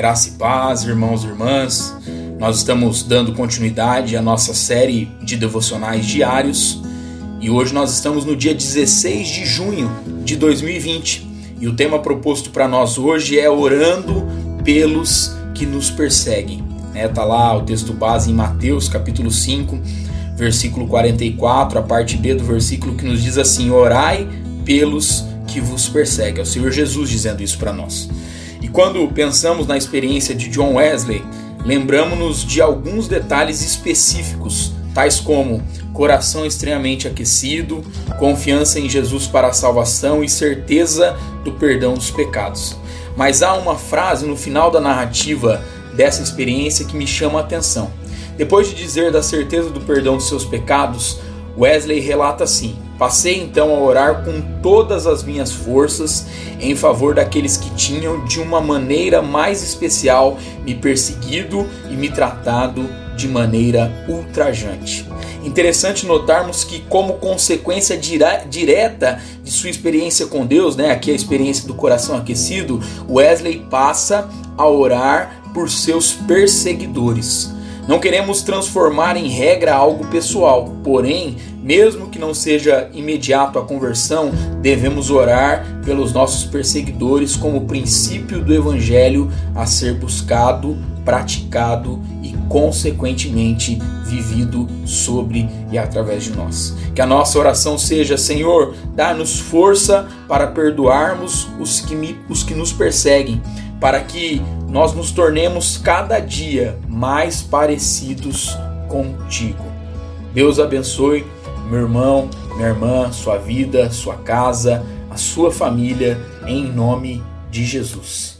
Graça e paz, irmãos e irmãs. Nós estamos dando continuidade à nossa série de devocionais diários e hoje nós estamos no dia 16 de junho de 2020 e o tema proposto para nós hoje é orando pelos que nos perseguem. É, tá lá o texto base em Mateus capítulo 5, versículo 44, a parte B do versículo que nos diz assim: Orai pelos que vos perseguem. É o Senhor Jesus dizendo isso para nós. E quando pensamos na experiência de John Wesley, lembramos-nos de alguns detalhes específicos, tais como coração extremamente aquecido, confiança em Jesus para a salvação e certeza do perdão dos pecados. Mas há uma frase no final da narrativa dessa experiência que me chama a atenção. Depois de dizer da certeza do perdão dos seus pecados, Wesley relata assim: Passei então a orar com todas as minhas forças em favor daqueles que tinham, de uma maneira mais especial, me perseguido e me tratado de maneira ultrajante. Interessante notarmos que, como consequência direta de sua experiência com Deus, né, aqui a experiência do coração aquecido, Wesley passa a orar por seus perseguidores. Não queremos transformar em regra algo pessoal, porém, mesmo que não seja imediato a conversão, devemos orar pelos nossos perseguidores como princípio do evangelho a ser buscado, praticado consequentemente vivido sobre e através de nós. Que a nossa oração seja: Senhor, dá-nos força para perdoarmos os que, me, os que nos perseguem, para que nós nos tornemos cada dia mais parecidos contigo. Deus abençoe meu irmão, minha irmã, sua vida, sua casa, a sua família, em nome de Jesus.